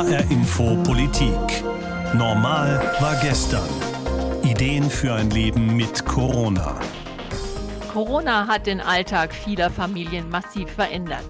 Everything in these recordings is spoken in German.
HR Info Politik. Normal war gestern. Ideen für ein Leben mit Corona. Corona hat den Alltag vieler Familien massiv verändert.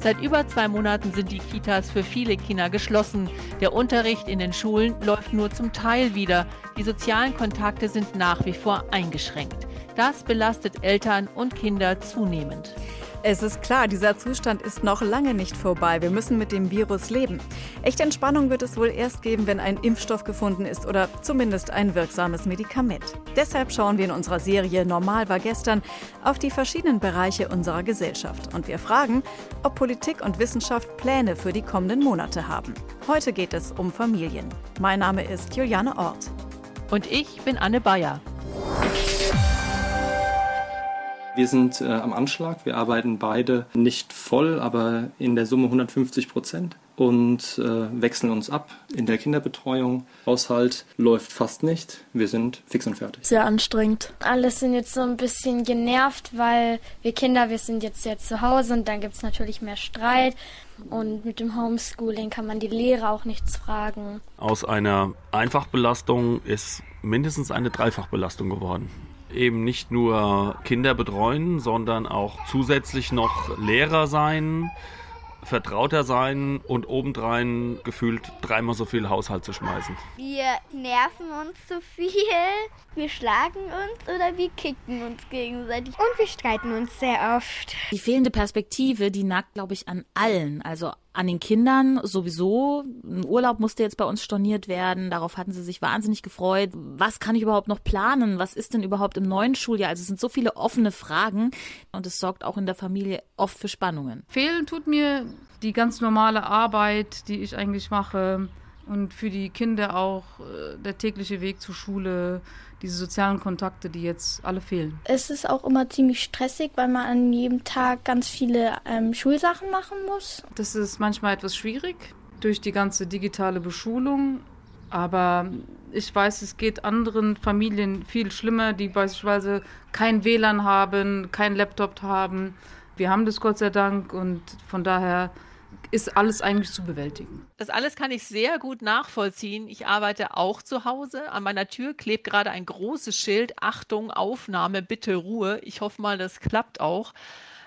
Seit über zwei Monaten sind die Kitas für viele Kinder geschlossen. Der Unterricht in den Schulen läuft nur zum Teil wieder. Die sozialen Kontakte sind nach wie vor eingeschränkt. Das belastet Eltern und Kinder zunehmend. Es ist klar, dieser Zustand ist noch lange nicht vorbei. Wir müssen mit dem Virus leben. Echte Entspannung wird es wohl erst geben, wenn ein Impfstoff gefunden ist oder zumindest ein wirksames Medikament. Deshalb schauen wir in unserer Serie Normal war gestern auf die verschiedenen Bereiche unserer Gesellschaft. Und wir fragen, ob Politik und Wissenschaft Pläne für die kommenden Monate haben. Heute geht es um Familien. Mein Name ist Juliane Ort. Und ich bin Anne Bayer. Wir sind äh, am Anschlag. Wir arbeiten beide nicht voll, aber in der Summe 150 Prozent und äh, wechseln uns ab in der Kinderbetreuung. Haushalt läuft fast nicht. Wir sind fix und fertig. Sehr anstrengend. Alle sind jetzt so ein bisschen genervt, weil wir Kinder, wir sind jetzt ja zu Hause und dann gibt es natürlich mehr Streit. Und mit dem Homeschooling kann man die Lehrer auch nichts fragen. Aus einer Einfachbelastung ist mindestens eine Dreifachbelastung geworden eben nicht nur Kinder betreuen, sondern auch zusätzlich noch Lehrer sein, vertrauter sein und obendrein gefühlt dreimal so viel Haushalt zu schmeißen. Wir nerven uns zu viel, wir schlagen uns oder wir kicken uns gegenseitig und wir streiten uns sehr oft. Die fehlende Perspektive, die nagt, glaube ich, an allen. Also an den Kindern sowieso. Ein Urlaub musste jetzt bei uns storniert werden. Darauf hatten sie sich wahnsinnig gefreut. Was kann ich überhaupt noch planen? Was ist denn überhaupt im neuen Schuljahr? Also es sind so viele offene Fragen und es sorgt auch in der Familie oft für Spannungen. Fehlen tut mir die ganz normale Arbeit, die ich eigentlich mache und für die Kinder auch äh, der tägliche Weg zur Schule, diese sozialen Kontakte, die jetzt alle fehlen. Es ist auch immer ziemlich stressig, weil man an jedem Tag ganz viele ähm, Schulsachen machen muss. Das ist manchmal etwas schwierig durch die ganze digitale Beschulung. Aber ich weiß, es geht anderen Familien viel schlimmer, die beispielsweise kein WLAN haben, kein Laptop haben. Wir haben das Gott sei Dank und von daher ist alles eigentlich zu bewältigen. Das alles kann ich sehr gut nachvollziehen. Ich arbeite auch zu Hause. An meiner Tür klebt gerade ein großes Schild. Achtung, Aufnahme, bitte Ruhe. Ich hoffe mal, das klappt auch.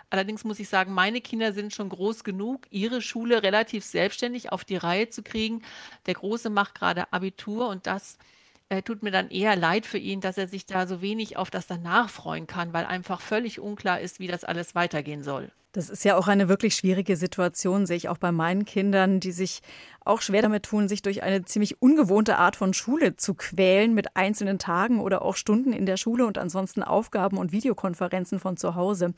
Allerdings muss ich sagen, meine Kinder sind schon groß genug, ihre Schule relativ selbstständig auf die Reihe zu kriegen. Der Große macht gerade Abitur und das äh, tut mir dann eher leid für ihn, dass er sich da so wenig auf das danach freuen kann, weil einfach völlig unklar ist, wie das alles weitergehen soll. Das ist ja auch eine wirklich schwierige Situation, sehe ich auch bei meinen Kindern, die sich auch schwer damit tun, sich durch eine ziemlich ungewohnte Art von Schule zu quälen mit einzelnen Tagen oder auch Stunden in der Schule und ansonsten Aufgaben und Videokonferenzen von zu Hause.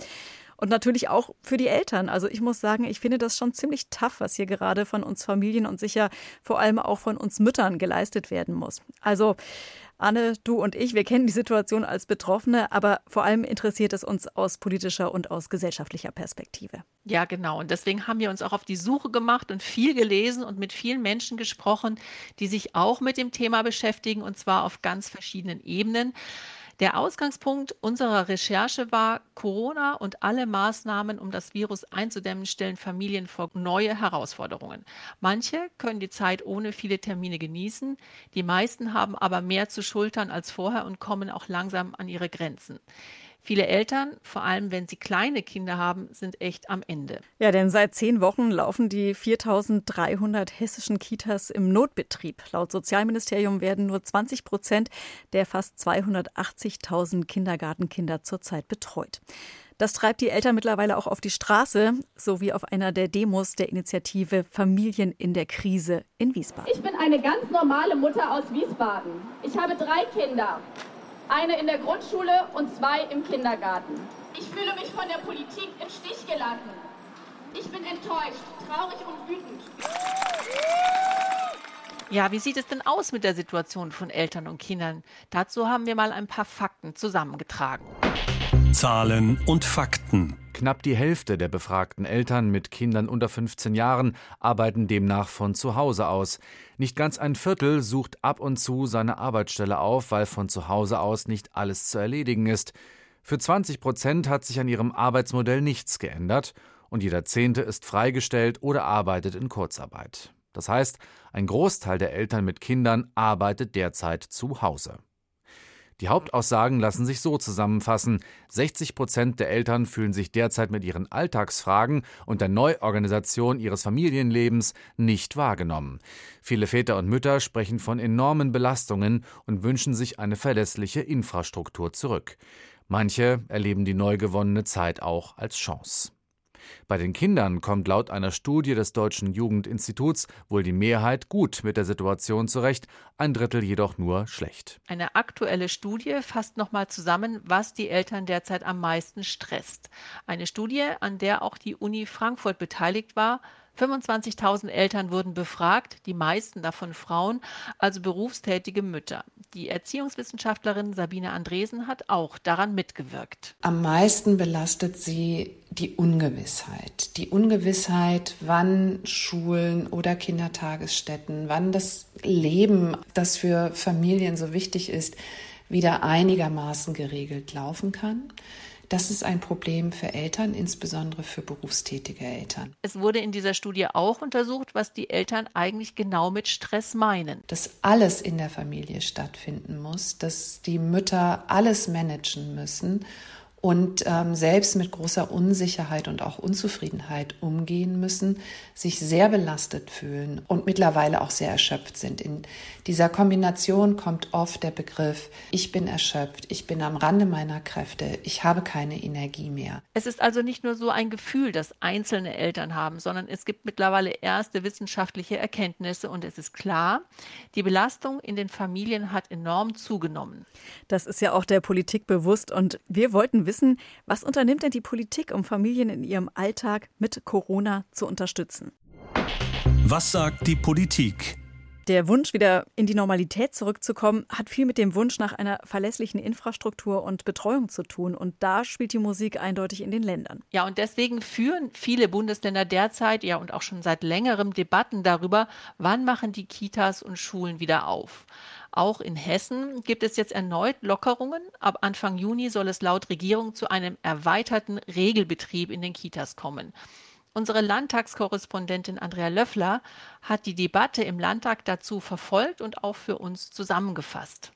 Und natürlich auch für die Eltern. Also ich muss sagen, ich finde das schon ziemlich tough, was hier gerade von uns Familien und sicher vor allem auch von uns Müttern geleistet werden muss. Also Anne, du und ich, wir kennen die Situation als Betroffene, aber vor allem interessiert es uns aus politischer und aus gesellschaftlicher Perspektive. Ja, genau. Und deswegen haben wir uns auch auf die Suche gemacht und viel gelesen und mit vielen Menschen gesprochen, die sich auch mit dem Thema beschäftigen und zwar auf ganz verschiedenen Ebenen. Der Ausgangspunkt unserer Recherche war, Corona und alle Maßnahmen, um das Virus einzudämmen, stellen Familien vor neue Herausforderungen. Manche können die Zeit ohne viele Termine genießen, die meisten haben aber mehr zu schultern als vorher und kommen auch langsam an ihre Grenzen. Viele Eltern, vor allem wenn sie kleine Kinder haben, sind echt am Ende. Ja, denn seit zehn Wochen laufen die 4300 hessischen Kitas im Notbetrieb. Laut Sozialministerium werden nur 20 Prozent der fast 280.000 Kindergartenkinder zurzeit betreut. Das treibt die Eltern mittlerweile auch auf die Straße, so wie auf einer der Demos der Initiative Familien in der Krise in Wiesbaden. Ich bin eine ganz normale Mutter aus Wiesbaden. Ich habe drei Kinder eine in der Grundschule und zwei im Kindergarten. Ich fühle mich von der Politik im Stich gelassen. Ich bin enttäuscht, traurig und wütend. Ja, wie sieht es denn aus mit der Situation von Eltern und Kindern? Dazu haben wir mal ein paar Fakten zusammengetragen. Zahlen und Fakten. Knapp die Hälfte der befragten Eltern mit Kindern unter 15 Jahren arbeiten demnach von zu Hause aus. Nicht ganz ein Viertel sucht ab und zu seine Arbeitsstelle auf, weil von zu Hause aus nicht alles zu erledigen ist. Für 20 Prozent hat sich an ihrem Arbeitsmodell nichts geändert und jeder Zehnte ist freigestellt oder arbeitet in Kurzarbeit. Das heißt, ein Großteil der Eltern mit Kindern arbeitet derzeit zu Hause. Die Hauptaussagen lassen sich so zusammenfassen. 60 Prozent der Eltern fühlen sich derzeit mit ihren Alltagsfragen und der Neuorganisation ihres Familienlebens nicht wahrgenommen. Viele Väter und Mütter sprechen von enormen Belastungen und wünschen sich eine verlässliche Infrastruktur zurück. Manche erleben die neu gewonnene Zeit auch als Chance. Bei den Kindern kommt laut einer Studie des Deutschen Jugendinstituts wohl die Mehrheit gut mit der Situation zurecht, ein Drittel jedoch nur schlecht. Eine aktuelle Studie fasst nochmal zusammen, was die Eltern derzeit am meisten stresst. Eine Studie, an der auch die Uni Frankfurt beteiligt war, 25.000 Eltern wurden befragt, die meisten davon Frauen, also berufstätige Mütter. Die Erziehungswissenschaftlerin Sabine Andresen hat auch daran mitgewirkt. Am meisten belastet sie die Ungewissheit. Die Ungewissheit, wann Schulen oder Kindertagesstätten, wann das Leben, das für Familien so wichtig ist, wieder einigermaßen geregelt laufen kann. Das ist ein Problem für Eltern, insbesondere für berufstätige Eltern. Es wurde in dieser Studie auch untersucht, was die Eltern eigentlich genau mit Stress meinen. Dass alles in der Familie stattfinden muss, dass die Mütter alles managen müssen und ähm, selbst mit großer Unsicherheit und auch Unzufriedenheit umgehen müssen, sich sehr belastet fühlen und mittlerweile auch sehr erschöpft sind. In dieser Kombination kommt oft der Begriff, ich bin erschöpft, ich bin am Rande meiner Kräfte, ich habe keine Energie mehr. Es ist also nicht nur so ein Gefühl, das einzelne Eltern haben, sondern es gibt mittlerweile erste wissenschaftliche Erkenntnisse und es ist klar, die Belastung in den Familien hat enorm zugenommen. Das ist ja auch der Politik bewusst und wir wollten wissen, wissen, was unternimmt denn die Politik, um Familien in ihrem Alltag mit Corona zu unterstützen? Was sagt die Politik? Der Wunsch, wieder in die Normalität zurückzukommen, hat viel mit dem Wunsch nach einer verlässlichen Infrastruktur und Betreuung zu tun. Und da spielt die Musik eindeutig in den Ländern. Ja, und deswegen führen viele Bundesländer derzeit, ja und auch schon seit längerem Debatten darüber, wann machen die Kitas und Schulen wieder auf. Auch in Hessen gibt es jetzt erneut Lockerungen. Ab Anfang Juni soll es laut Regierung zu einem erweiterten Regelbetrieb in den Kitas kommen. Unsere Landtagskorrespondentin Andrea Löffler hat die Debatte im Landtag dazu verfolgt und auch für uns zusammengefasst.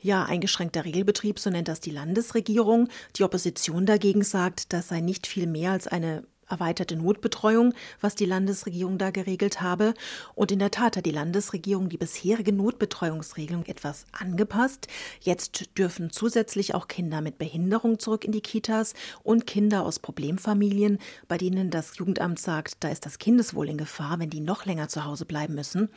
Ja, eingeschränkter Regelbetrieb, so nennt das die Landesregierung. Die Opposition dagegen sagt, das sei nicht viel mehr als eine erweiterte Notbetreuung, was die Landesregierung da geregelt habe. Und in der Tat hat die Landesregierung die bisherige Notbetreuungsregelung etwas angepasst. Jetzt dürfen zusätzlich auch Kinder mit Behinderung zurück in die Kitas und Kinder aus Problemfamilien, bei denen das Jugendamt sagt, da ist das Kindeswohl in Gefahr, wenn die noch länger zu Hause bleiben müssen.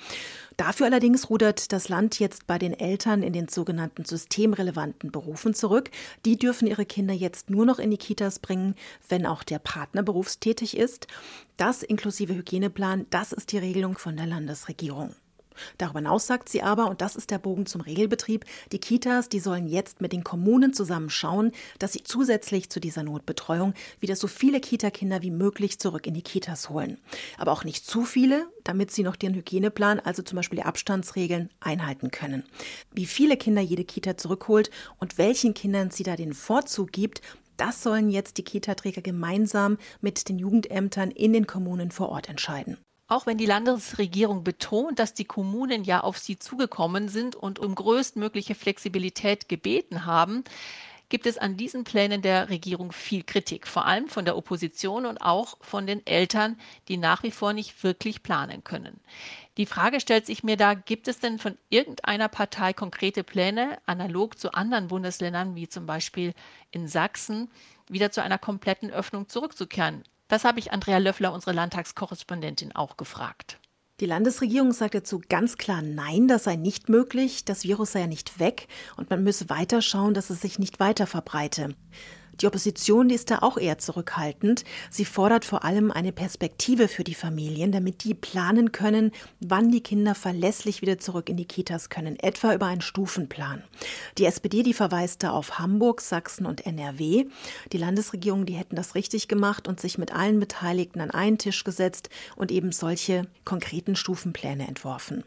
Dafür allerdings rudert das Land jetzt bei den Eltern in den sogenannten systemrelevanten Berufen zurück. Die dürfen ihre Kinder jetzt nur noch in die Kitas bringen, wenn auch der Partner berufstätig tätig ist. Das inklusive Hygieneplan, das ist die Regelung von der Landesregierung. Darüber hinaus sagt sie aber, und das ist der Bogen zum Regelbetrieb, die Kitas, die sollen jetzt mit den Kommunen zusammen schauen, dass sie zusätzlich zu dieser Notbetreuung wieder so viele Kita-Kinder wie möglich zurück in die Kitas holen. Aber auch nicht zu viele, damit sie noch den Hygieneplan, also zum Beispiel die Abstandsregeln, einhalten können. Wie viele Kinder jede Kita zurückholt und welchen Kindern sie da den Vorzug gibt, das sollen jetzt die Kita-Träger gemeinsam mit den Jugendämtern in den Kommunen vor Ort entscheiden. Auch wenn die Landesregierung betont, dass die Kommunen ja auf sie zugekommen sind und um größtmögliche Flexibilität gebeten haben, gibt es an diesen Plänen der Regierung viel Kritik, vor allem von der Opposition und auch von den Eltern, die nach wie vor nicht wirklich planen können. Die Frage stellt sich mir da, gibt es denn von irgendeiner Partei konkrete Pläne, analog zu anderen Bundesländern wie zum Beispiel in Sachsen, wieder zu einer kompletten Öffnung zurückzukehren? Das habe ich Andrea Löffler, unsere Landtagskorrespondentin, auch gefragt. Die Landesregierung sagt dazu ganz klar Nein, das sei nicht möglich, das Virus sei ja nicht weg und man müsse weiter schauen, dass es sich nicht weiter verbreite. Die Opposition die ist da auch eher zurückhaltend. Sie fordert vor allem eine Perspektive für die Familien, damit die planen können, wann die Kinder verlässlich wieder zurück in die Kitas können, etwa über einen Stufenplan. Die SPD, die verweist da auf Hamburg, Sachsen und NRW. Die Landesregierung, die hätten das richtig gemacht und sich mit allen Beteiligten an einen Tisch gesetzt und eben solche konkreten Stufenpläne entworfen.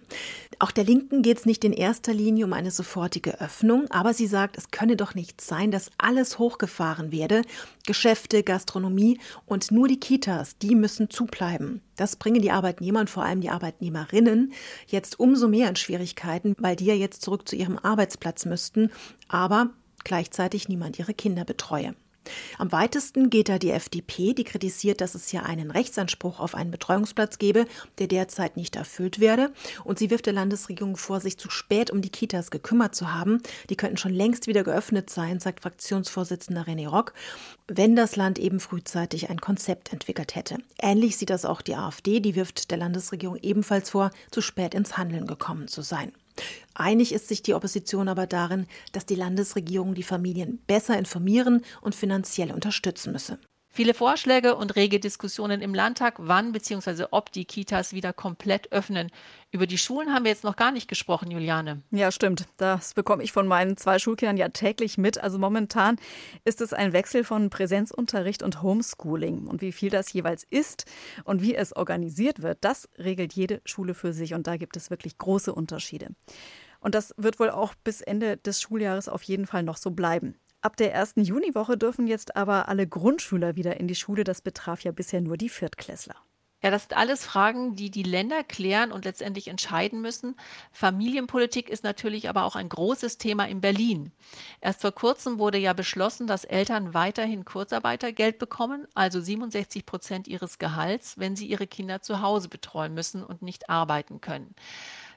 Auch der Linken geht es nicht in erster Linie um eine sofortige Öffnung, aber sie sagt, es könne doch nicht sein, dass alles hochgefahren runtergefahren werde. Geschäfte, Gastronomie und nur die Kitas, die müssen zubleiben. Das bringen die Arbeitnehmer und vor allem die Arbeitnehmerinnen jetzt umso mehr in Schwierigkeiten, weil die ja jetzt zurück zu ihrem Arbeitsplatz müssten, aber gleichzeitig niemand ihre Kinder betreue. Am weitesten geht da die FDP, die kritisiert, dass es ja einen Rechtsanspruch auf einen Betreuungsplatz gebe, der derzeit nicht erfüllt werde. Und sie wirft der Landesregierung vor, sich zu spät um die Kitas gekümmert zu haben. Die könnten schon längst wieder geöffnet sein, sagt Fraktionsvorsitzender René Rock, wenn das Land eben frühzeitig ein Konzept entwickelt hätte. Ähnlich sieht das auch die AfD, die wirft der Landesregierung ebenfalls vor, zu spät ins Handeln gekommen zu sein. Einig ist sich die Opposition aber darin, dass die Landesregierung die Familien besser informieren und finanziell unterstützen müsse. Viele Vorschläge und rege Diskussionen im Landtag, wann bzw. ob die Kitas wieder komplett öffnen. Über die Schulen haben wir jetzt noch gar nicht gesprochen, Juliane. Ja, stimmt. Das bekomme ich von meinen zwei Schulkindern ja täglich mit. Also momentan ist es ein Wechsel von Präsenzunterricht und Homeschooling. Und wie viel das jeweils ist und wie es organisiert wird, das regelt jede Schule für sich. Und da gibt es wirklich große Unterschiede. Und das wird wohl auch bis Ende des Schuljahres auf jeden Fall noch so bleiben. Ab der ersten Juniwoche dürfen jetzt aber alle Grundschüler wieder in die Schule. Das betraf ja bisher nur die Viertklässler. Ja, das sind alles Fragen, die die Länder klären und letztendlich entscheiden müssen. Familienpolitik ist natürlich aber auch ein großes Thema in Berlin. Erst vor kurzem wurde ja beschlossen, dass Eltern weiterhin Kurzarbeitergeld bekommen, also 67 Prozent ihres Gehalts, wenn sie ihre Kinder zu Hause betreuen müssen und nicht arbeiten können.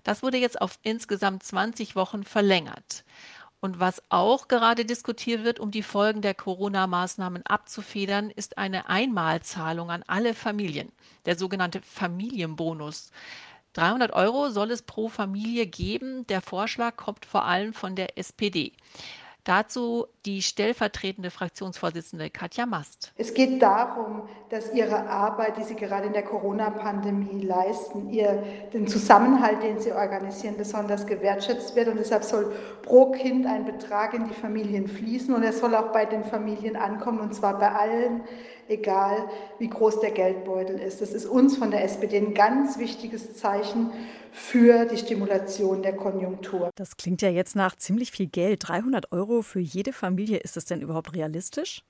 Das wurde jetzt auf insgesamt 20 Wochen verlängert. Und was auch gerade diskutiert wird, um die Folgen der Corona-Maßnahmen abzufedern, ist eine Einmalzahlung an alle Familien, der sogenannte Familienbonus. 300 Euro soll es pro Familie geben. Der Vorschlag kommt vor allem von der SPD. Dazu die stellvertretende Fraktionsvorsitzende Katja Mast. Es geht darum, dass Ihre Arbeit, die Sie gerade in der Corona-Pandemie leisten, ihr, den Zusammenhalt, den Sie organisieren, besonders gewertschätzt wird. Und deshalb soll pro Kind ein Betrag in die Familien fließen und er soll auch bei den Familien ankommen, und zwar bei allen, egal wie groß der Geldbeutel ist. Das ist uns von der SPD ein ganz wichtiges Zeichen für die Stimulation der Konjunktur. Das klingt ja jetzt nach ziemlich viel Geld. 300 Euro für jede Familie. Ist das denn überhaupt realistisch?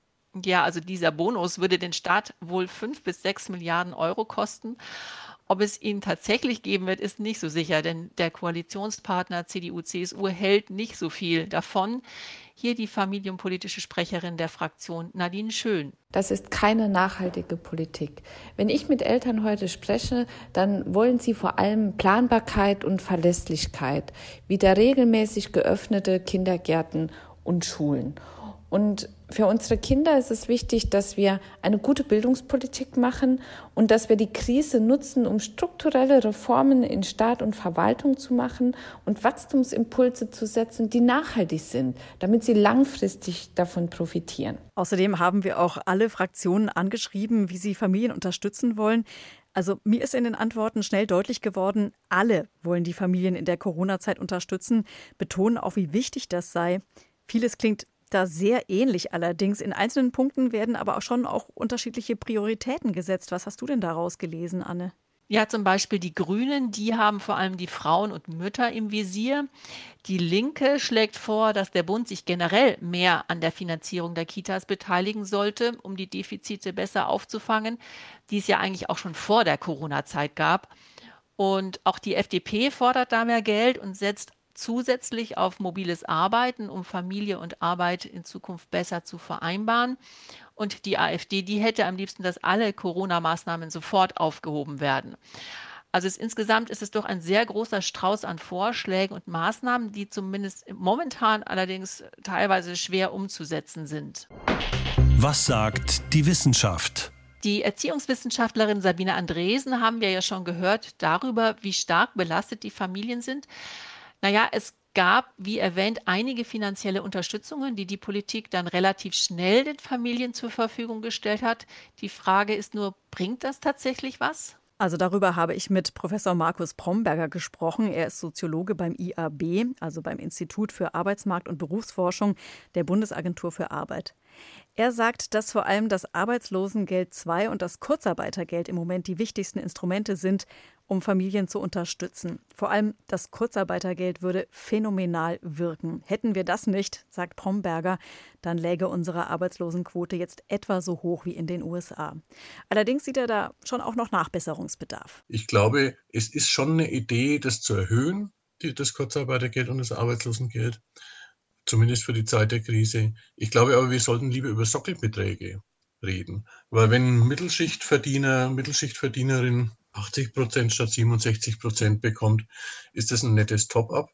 Ja, also dieser Bonus würde den Staat wohl fünf bis sechs Milliarden Euro kosten. Ob es ihn tatsächlich geben wird, ist nicht so sicher, denn der Koalitionspartner CDU-CSU hält nicht so viel davon. Hier die familienpolitische Sprecherin der Fraktion Nadine Schön. Das ist keine nachhaltige Politik. Wenn ich mit Eltern heute spreche, dann wollen sie vor allem Planbarkeit und Verlässlichkeit, wieder regelmäßig geöffnete Kindergärten und Schulen. Und für unsere Kinder ist es wichtig, dass wir eine gute Bildungspolitik machen und dass wir die Krise nutzen, um strukturelle Reformen in Staat und Verwaltung zu machen und Wachstumsimpulse zu setzen, die nachhaltig sind, damit sie langfristig davon profitieren. Außerdem haben wir auch alle Fraktionen angeschrieben, wie sie Familien unterstützen wollen. Also mir ist in den Antworten schnell deutlich geworden, alle wollen die Familien in der Corona-Zeit unterstützen, betonen auch, wie wichtig das sei. Vieles klingt da sehr ähnlich allerdings. In einzelnen Punkten werden aber auch schon auch unterschiedliche Prioritäten gesetzt. Was hast du denn daraus gelesen, Anne? Ja, zum Beispiel die Grünen, die haben vor allem die Frauen und Mütter im Visier. Die Linke schlägt vor, dass der Bund sich generell mehr an der Finanzierung der Kitas beteiligen sollte, um die Defizite besser aufzufangen, die es ja eigentlich auch schon vor der Corona-Zeit gab. Und auch die FDP fordert da mehr Geld und setzt zusätzlich auf mobiles Arbeiten, um Familie und Arbeit in Zukunft besser zu vereinbaren. Und die AfD, die hätte am liebsten, dass alle Corona-Maßnahmen sofort aufgehoben werden. Also es, insgesamt ist es doch ein sehr großer Strauß an Vorschlägen und Maßnahmen, die zumindest momentan allerdings teilweise schwer umzusetzen sind. Was sagt die Wissenschaft? Die Erziehungswissenschaftlerin Sabine Andresen haben wir ja schon gehört darüber, wie stark belastet die Familien sind. Naja, es gab, wie erwähnt, einige finanzielle Unterstützungen, die die Politik dann relativ schnell den Familien zur Verfügung gestellt hat. Die Frage ist nur, bringt das tatsächlich was? Also darüber habe ich mit Professor Markus Bromberger gesprochen. Er ist Soziologe beim IAB, also beim Institut für Arbeitsmarkt und Berufsforschung der Bundesagentur für Arbeit. Er sagt, dass vor allem das Arbeitslosengeld II und das Kurzarbeitergeld im Moment die wichtigsten Instrumente sind, um Familien zu unterstützen. Vor allem das Kurzarbeitergeld würde phänomenal wirken. Hätten wir das nicht, sagt Pomberger, dann läge unsere Arbeitslosenquote jetzt etwa so hoch wie in den USA. Allerdings sieht er da schon auch noch Nachbesserungsbedarf. Ich glaube, es ist schon eine Idee, das zu erhöhen, das Kurzarbeitergeld und das Arbeitslosengeld, zumindest für die Zeit der Krise. Ich glaube aber, wir sollten lieber über Sockelbeträge reden. Weil wenn Mittelschichtverdiener, Mittelschichtverdienerin 80 Prozent statt 67 Prozent bekommt, ist das ein nettes Top-up.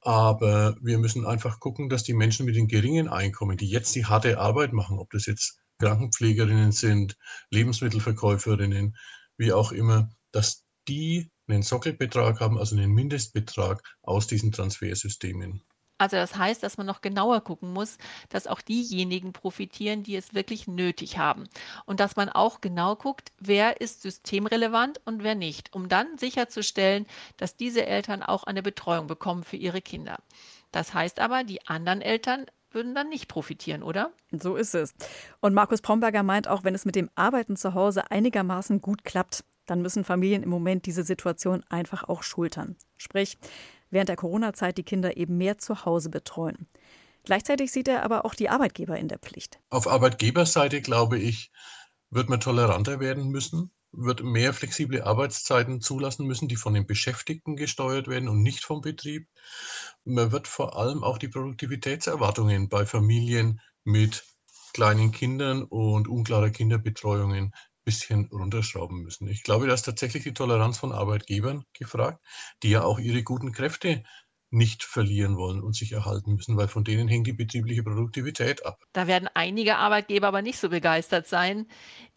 Aber wir müssen einfach gucken, dass die Menschen mit den geringen Einkommen, die jetzt die harte Arbeit machen, ob das jetzt Krankenpflegerinnen sind, Lebensmittelverkäuferinnen, wie auch immer, dass die einen Sockelbetrag haben, also einen Mindestbetrag aus diesen Transfersystemen. Also das heißt, dass man noch genauer gucken muss, dass auch diejenigen profitieren, die es wirklich nötig haben. Und dass man auch genau guckt, wer ist systemrelevant und wer nicht, um dann sicherzustellen, dass diese Eltern auch eine Betreuung bekommen für ihre Kinder. Das heißt aber, die anderen Eltern würden dann nicht profitieren, oder? So ist es. Und Markus Pomberger meint auch, wenn es mit dem Arbeiten zu Hause einigermaßen gut klappt, dann müssen Familien im Moment diese Situation einfach auch schultern. Sprich, während der Corona-Zeit die Kinder eben mehr zu Hause betreuen. Gleichzeitig sieht er aber auch die Arbeitgeber in der Pflicht. Auf Arbeitgeberseite, glaube ich, wird man toleranter werden müssen, wird mehr flexible Arbeitszeiten zulassen müssen, die von den Beschäftigten gesteuert werden und nicht vom Betrieb. Man wird vor allem auch die Produktivitätserwartungen bei Familien mit kleinen Kindern und unklarer Kinderbetreuungen bisschen runterschrauben müssen. Ich glaube, da ist tatsächlich die Toleranz von Arbeitgebern gefragt, die ja auch ihre guten Kräfte nicht verlieren wollen und sich erhalten müssen, weil von denen hängt die betriebliche Produktivität ab. Da werden einige Arbeitgeber aber nicht so begeistert sein.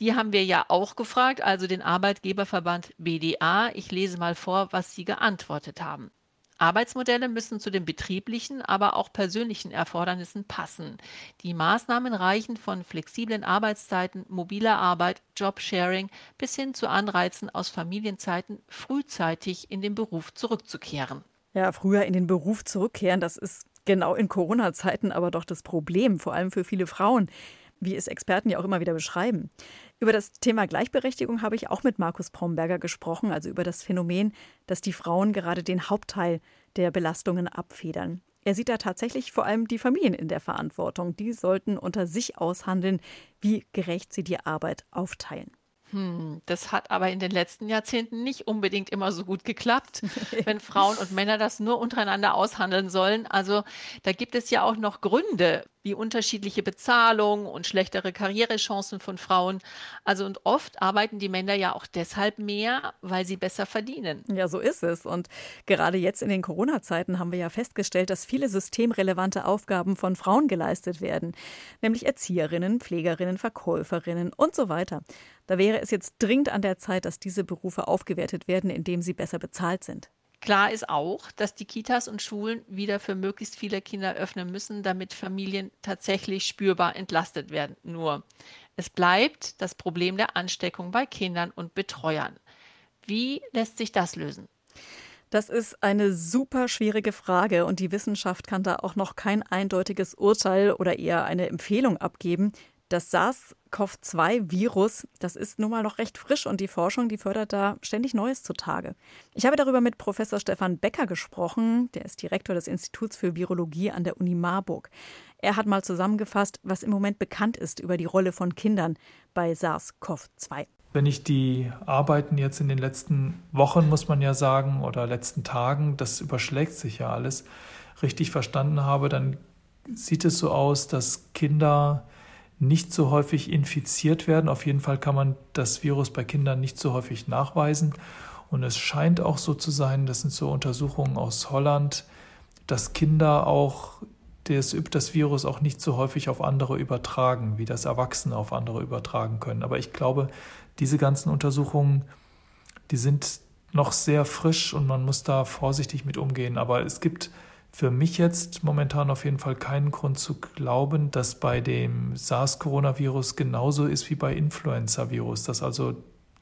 Die haben wir ja auch gefragt, also den Arbeitgeberverband BDA. Ich lese mal vor, was sie geantwortet haben. Arbeitsmodelle müssen zu den betrieblichen, aber auch persönlichen Erfordernissen passen. Die Maßnahmen reichen von flexiblen Arbeitszeiten, mobiler Arbeit, Jobsharing bis hin zu Anreizen aus Familienzeiten, frühzeitig in den Beruf zurückzukehren. Ja, früher in den Beruf zurückkehren, das ist genau in Corona-Zeiten aber doch das Problem, vor allem für viele Frauen wie es Experten ja auch immer wieder beschreiben. Über das Thema Gleichberechtigung habe ich auch mit Markus Bromberger gesprochen, also über das Phänomen, dass die Frauen gerade den Hauptteil der Belastungen abfedern. Er sieht da tatsächlich vor allem die Familien in der Verantwortung. Die sollten unter sich aushandeln, wie gerecht sie die Arbeit aufteilen. Hm, das hat aber in den letzten Jahrzehnten nicht unbedingt immer so gut geklappt, wenn Frauen und Männer das nur untereinander aushandeln sollen. Also da gibt es ja auch noch Gründe, wie unterschiedliche Bezahlung und schlechtere Karrierechancen von Frauen. Also und oft arbeiten die Männer ja auch deshalb mehr, weil sie besser verdienen. Ja, so ist es. Und gerade jetzt in den Corona-Zeiten haben wir ja festgestellt, dass viele systemrelevante Aufgaben von Frauen geleistet werden, nämlich Erzieherinnen, Pflegerinnen, Verkäuferinnen und so weiter. Da wäre es jetzt dringend an der Zeit, dass diese Berufe aufgewertet werden, indem sie besser bezahlt sind. Klar ist auch, dass die Kitas und Schulen wieder für möglichst viele Kinder öffnen müssen, damit Familien tatsächlich spürbar entlastet werden. Nur, es bleibt das Problem der Ansteckung bei Kindern und Betreuern. Wie lässt sich das lösen? Das ist eine super schwierige Frage und die Wissenschaft kann da auch noch kein eindeutiges Urteil oder eher eine Empfehlung abgeben. Das SARS-CoV-2-Virus, das ist nun mal noch recht frisch und die Forschung, die fördert da ständig Neues zutage. Ich habe darüber mit Professor Stefan Becker gesprochen, der ist Direktor des Instituts für Virologie an der Uni Marburg. Er hat mal zusammengefasst, was im Moment bekannt ist über die Rolle von Kindern bei SARS-CoV-2. Wenn ich die Arbeiten jetzt in den letzten Wochen, muss man ja sagen, oder letzten Tagen, das überschlägt sich ja alles, richtig verstanden habe, dann sieht es so aus, dass Kinder nicht so häufig infiziert werden. Auf jeden Fall kann man das Virus bei Kindern nicht so häufig nachweisen. Und es scheint auch so zu sein, das sind so Untersuchungen aus Holland, dass Kinder auch das, das Virus auch nicht so häufig auf andere übertragen, wie das Erwachsene auf andere übertragen können. Aber ich glaube, diese ganzen Untersuchungen, die sind noch sehr frisch und man muss da vorsichtig mit umgehen. Aber es gibt für mich jetzt momentan auf jeden Fall keinen Grund zu glauben, dass bei dem SARS-Coronavirus genauso ist wie bei Influenza-Virus, dass also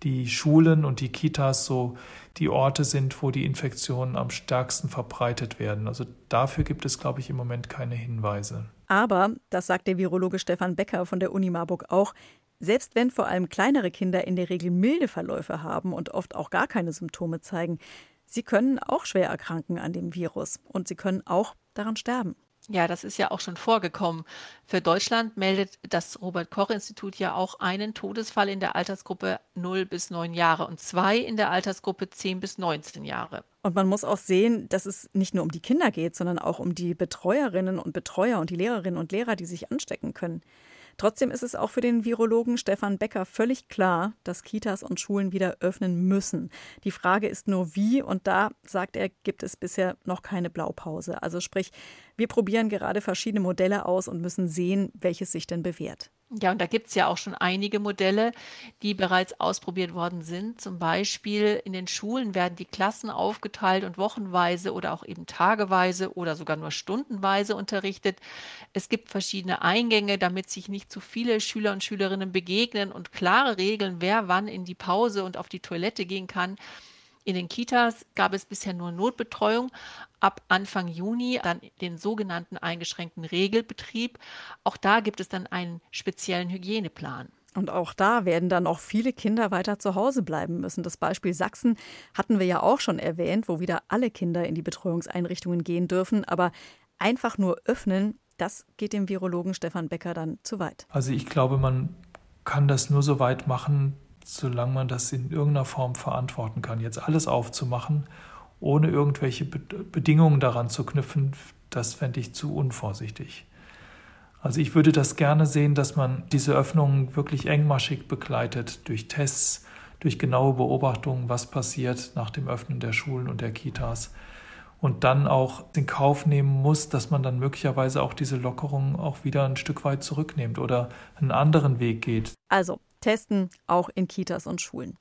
die Schulen und die Kitas so die Orte sind, wo die Infektionen am stärksten verbreitet werden. Also dafür gibt es, glaube ich, im Moment keine Hinweise. Aber, das sagt der Virologe Stefan Becker von der Uni Marburg auch, Selbst wenn vor allem kleinere Kinder in der Regel milde Verläufe haben und oft auch gar keine Symptome zeigen, sie können auch schwer erkranken an dem Virus und sie können auch daran sterben. Ja, das ist ja auch schon vorgekommen. Für Deutschland meldet das Robert Koch Institut ja auch einen Todesfall in der Altersgruppe 0 bis 9 Jahre und zwei in der Altersgruppe 10 bis 19 Jahre. Und man muss auch sehen, dass es nicht nur um die Kinder geht, sondern auch um die Betreuerinnen und Betreuer und die Lehrerinnen und Lehrer, die sich anstecken können. Trotzdem ist es auch für den Virologen Stefan Becker völlig klar, dass Kitas und Schulen wieder öffnen müssen. Die Frage ist nur wie und da, sagt er, gibt es bisher noch keine Blaupause. Also sprich, wir probieren gerade verschiedene Modelle aus und müssen sehen, welches sich denn bewährt. Ja, und da gibt es ja auch schon einige Modelle, die bereits ausprobiert worden sind. Zum Beispiel in den Schulen werden die Klassen aufgeteilt und wochenweise oder auch eben tageweise oder sogar nur stundenweise unterrichtet. Es gibt verschiedene Eingänge, damit sich nicht zu viele Schüler und Schülerinnen begegnen und klare Regeln, wer wann in die Pause und auf die Toilette gehen kann. In den Kitas gab es bisher nur Notbetreuung. Ab Anfang Juni dann den sogenannten eingeschränkten Regelbetrieb. Auch da gibt es dann einen speziellen Hygieneplan. Und auch da werden dann auch viele Kinder weiter zu Hause bleiben müssen. Das Beispiel Sachsen hatten wir ja auch schon erwähnt, wo wieder alle Kinder in die Betreuungseinrichtungen gehen dürfen. Aber einfach nur öffnen, das geht dem Virologen Stefan Becker dann zu weit. Also ich glaube, man kann das nur so weit machen, solange man das in irgendeiner Form verantworten kann. Jetzt alles aufzumachen, ohne irgendwelche Bedingungen daran zu knüpfen, das fände ich zu unvorsichtig. Also ich würde das gerne sehen, dass man diese Öffnungen wirklich engmaschig begleitet durch Tests, durch genaue Beobachtungen, was passiert nach dem Öffnen der Schulen und der Kitas. Und dann auch in Kauf nehmen muss, dass man dann möglicherweise auch diese Lockerungen auch wieder ein Stück weit zurücknimmt oder einen anderen Weg geht. Also Testen auch in Kitas und Schulen.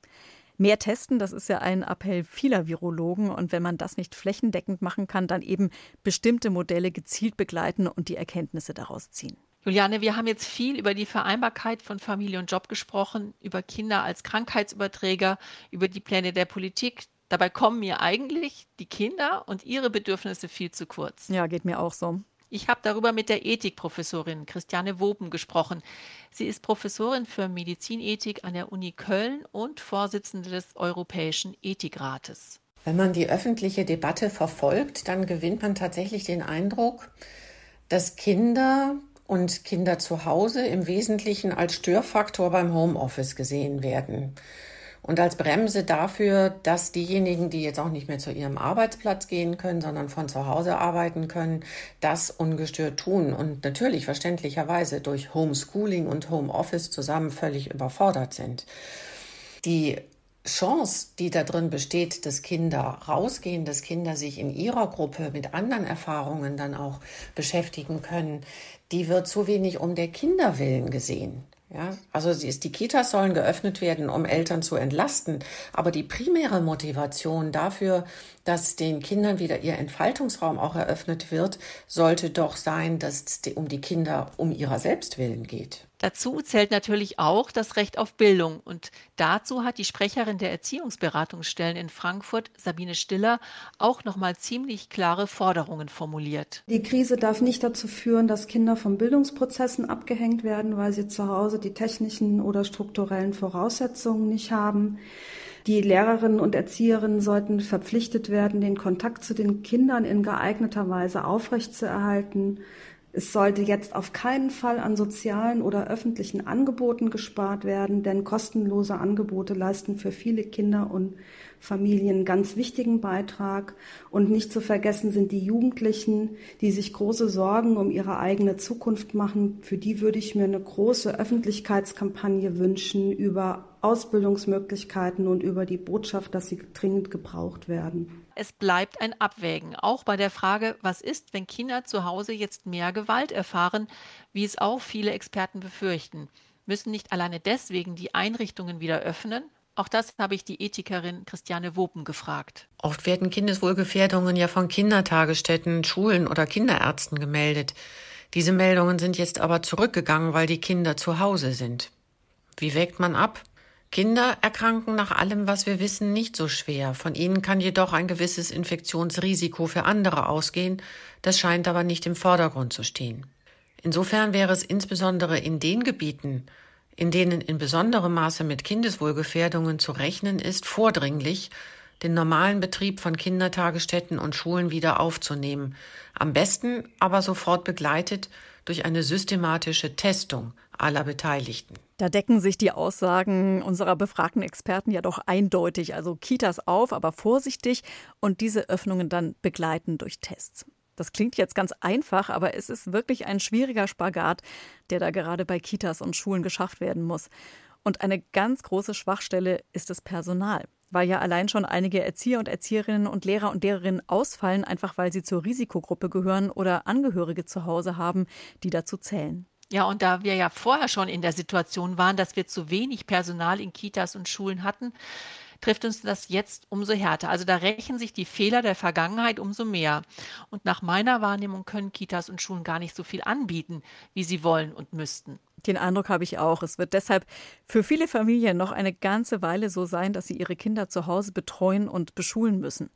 Mehr testen, das ist ja ein Appell vieler Virologen. Und wenn man das nicht flächendeckend machen kann, dann eben bestimmte Modelle gezielt begleiten und die Erkenntnisse daraus ziehen. Juliane, wir haben jetzt viel über die Vereinbarkeit von Familie und Job gesprochen, über Kinder als Krankheitsüberträger, über die Pläne der Politik. Dabei kommen mir eigentlich die Kinder und ihre Bedürfnisse viel zu kurz. Ja, geht mir auch so. Ich habe darüber mit der Ethikprofessorin Christiane Woben gesprochen. Sie ist Professorin für Medizinethik an der Uni Köln und Vorsitzende des Europäischen Ethikrates. Wenn man die öffentliche Debatte verfolgt, dann gewinnt man tatsächlich den Eindruck, dass Kinder und Kinder zu Hause im Wesentlichen als Störfaktor beim Homeoffice gesehen werden und als Bremse dafür, dass diejenigen, die jetzt auch nicht mehr zu ihrem Arbeitsplatz gehen können, sondern von zu Hause arbeiten können, das ungestört tun und natürlich verständlicherweise durch Homeschooling und Homeoffice zusammen völlig überfordert sind. Die Chance, die da drin besteht, dass Kinder rausgehen, dass Kinder sich in ihrer Gruppe mit anderen Erfahrungen dann auch beschäftigen können, die wird zu wenig um der Kinder willen gesehen. Ja, also die Kitas sollen geöffnet werden, um Eltern zu entlasten. Aber die primäre Motivation dafür, dass den Kindern wieder ihr Entfaltungsraum auch eröffnet wird, sollte doch sein, dass es um die Kinder um ihrer selbst willen geht. Dazu zählt natürlich auch das Recht auf Bildung. Und dazu hat die Sprecherin der Erziehungsberatungsstellen in Frankfurt, Sabine Stiller, auch nochmal ziemlich klare Forderungen formuliert. Die Krise darf nicht dazu führen, dass Kinder von Bildungsprozessen abgehängt werden, weil sie zu Hause die technischen oder strukturellen Voraussetzungen nicht haben. Die Lehrerinnen und Erzieherinnen sollten verpflichtet werden, den Kontakt zu den Kindern in geeigneter Weise aufrechtzuerhalten. Es sollte jetzt auf keinen Fall an sozialen oder öffentlichen Angeboten gespart werden, denn kostenlose Angebote leisten für viele Kinder und Familien einen ganz wichtigen Beitrag. Und nicht zu vergessen sind die Jugendlichen, die sich große Sorgen um ihre eigene Zukunft machen. Für die würde ich mir eine große Öffentlichkeitskampagne wünschen über Ausbildungsmöglichkeiten und über die Botschaft, dass sie dringend gebraucht werden. Es bleibt ein Abwägen, auch bei der Frage, was ist, wenn Kinder zu Hause jetzt mehr Gewalt erfahren, wie es auch viele Experten befürchten. Müssen nicht alleine deswegen die Einrichtungen wieder öffnen? Auch das habe ich die Ethikerin Christiane Wopen gefragt. Oft werden Kindeswohlgefährdungen ja von Kindertagesstätten, Schulen oder Kinderärzten gemeldet. Diese Meldungen sind jetzt aber zurückgegangen, weil die Kinder zu Hause sind. Wie wägt man ab? Kinder erkranken nach allem, was wir wissen, nicht so schwer. Von ihnen kann jedoch ein gewisses Infektionsrisiko für andere ausgehen. Das scheint aber nicht im Vordergrund zu stehen. Insofern wäre es insbesondere in den Gebieten, in denen in besonderem Maße mit Kindeswohlgefährdungen zu rechnen ist, vordringlich den normalen Betrieb von Kindertagesstätten und Schulen wieder aufzunehmen, am besten aber sofort begleitet durch eine systematische Testung aller Beteiligten. Da decken sich die Aussagen unserer befragten Experten ja doch eindeutig. Also Kitas auf, aber vorsichtig und diese Öffnungen dann begleiten durch Tests. Das klingt jetzt ganz einfach, aber es ist wirklich ein schwieriger Spagat, der da gerade bei Kitas und Schulen geschafft werden muss. Und eine ganz große Schwachstelle ist das Personal weil ja allein schon einige Erzieher und Erzieherinnen und Lehrer und Lehrerinnen ausfallen, einfach weil sie zur Risikogruppe gehören oder Angehörige zu Hause haben, die dazu zählen. Ja, und da wir ja vorher schon in der Situation waren, dass wir zu wenig Personal in Kitas und Schulen hatten, trifft uns das jetzt umso härter. Also da rächen sich die Fehler der Vergangenheit umso mehr. Und nach meiner Wahrnehmung können Kitas und Schulen gar nicht so viel anbieten, wie sie wollen und müssten. Den Eindruck habe ich auch. Es wird deshalb für viele Familien noch eine ganze Weile so sein, dass sie ihre Kinder zu Hause betreuen und beschulen müssen.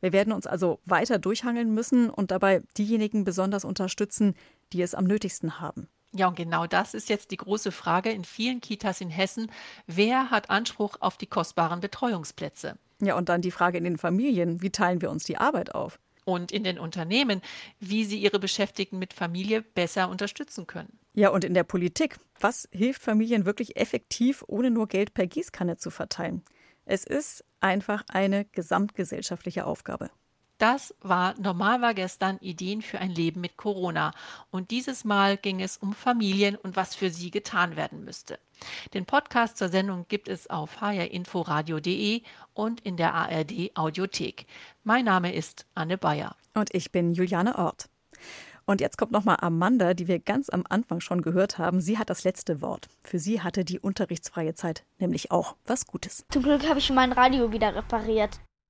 Wir werden uns also weiter durchhangeln müssen und dabei diejenigen besonders unterstützen, die es am nötigsten haben. Ja, und genau das ist jetzt die große Frage in vielen Kitas in Hessen. Wer hat Anspruch auf die kostbaren Betreuungsplätze? Ja, und dann die Frage in den Familien, wie teilen wir uns die Arbeit auf? Und in den Unternehmen, wie sie ihre Beschäftigten mit Familie besser unterstützen können. Ja, und in der Politik, was hilft Familien wirklich effektiv, ohne nur Geld per Gießkanne zu verteilen? Es ist einfach eine gesamtgesellschaftliche Aufgabe. Das war Normal war gestern Ideen für ein Leben mit Corona. Und dieses Mal ging es um Familien und was für sie getan werden müsste. Den Podcast zur Sendung gibt es auf hrinforadio.de und in der ARD Audiothek. Mein Name ist Anne Bayer. Und ich bin Juliane Ort. Und jetzt kommt nochmal Amanda, die wir ganz am Anfang schon gehört haben. Sie hat das letzte Wort. Für sie hatte die unterrichtsfreie Zeit nämlich auch was Gutes. Zum Glück habe ich mein Radio wieder repariert.